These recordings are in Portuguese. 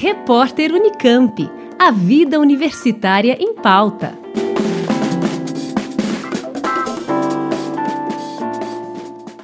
Repórter Unicamp. A vida universitária em pauta.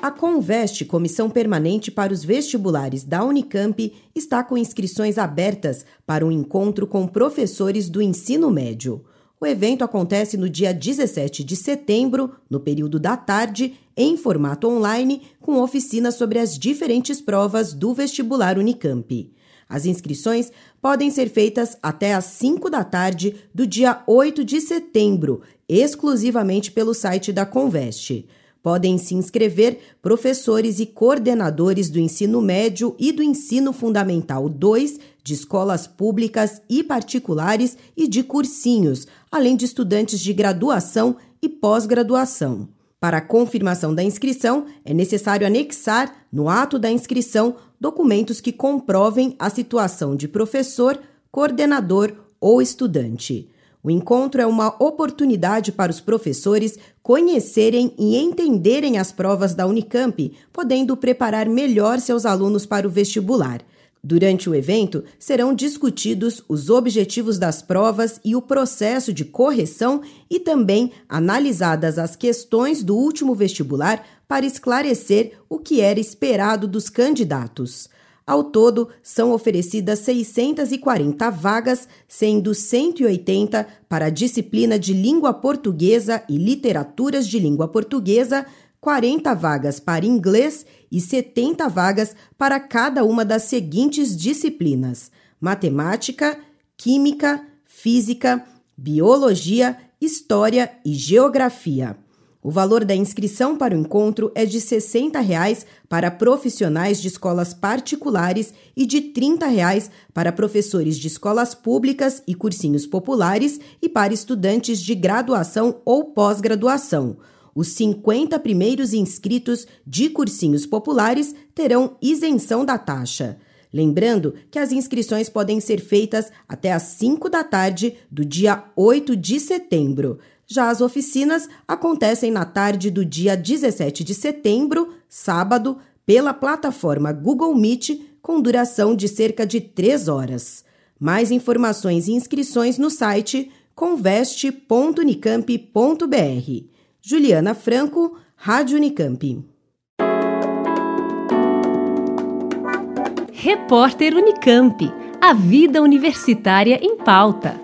A Conveste, Comissão Permanente para os Vestibulares da Unicamp, está com inscrições abertas para um encontro com professores do ensino médio. O evento acontece no dia 17 de setembro, no período da tarde, em formato online, com oficinas sobre as diferentes provas do vestibular Unicamp. As inscrições podem ser feitas até às 5 da tarde do dia 8 de setembro, exclusivamente pelo site da Conveste. Podem se inscrever professores e coordenadores do ensino médio e do ensino fundamental 2, de escolas públicas e particulares e de cursinhos, além de estudantes de graduação e pós-graduação. Para a confirmação da inscrição, é necessário anexar, no ato da inscrição, documentos que comprovem a situação de professor, coordenador ou estudante. O encontro é uma oportunidade para os professores conhecerem e entenderem as provas da Unicamp, podendo preparar melhor seus alunos para o vestibular. Durante o evento, serão discutidos os objetivos das provas e o processo de correção e também analisadas as questões do último vestibular para esclarecer o que era esperado dos candidatos. Ao todo, são oferecidas 640 vagas, sendo 180 para a disciplina de língua portuguesa e literaturas de língua portuguesa, 40 vagas para inglês e 70 vagas para cada uma das seguintes disciplinas: matemática, química, física, biologia, história e geografia. O valor da inscrição para o encontro é de 60 reais para profissionais de escolas particulares e de 30 reais para professores de escolas públicas e cursinhos populares e para estudantes de graduação ou pós-graduação. Os 50 primeiros inscritos de cursinhos populares terão isenção da taxa. Lembrando que as inscrições podem ser feitas até às 5 da tarde do dia 8 de setembro. Já as oficinas acontecem na tarde do dia 17 de setembro, sábado, pela plataforma Google Meet, com duração de cerca de 3 horas. Mais informações e inscrições no site conveste.unicamp.br. Juliana Franco, Rádio Unicamp. Repórter Unicamp. A vida universitária em pauta.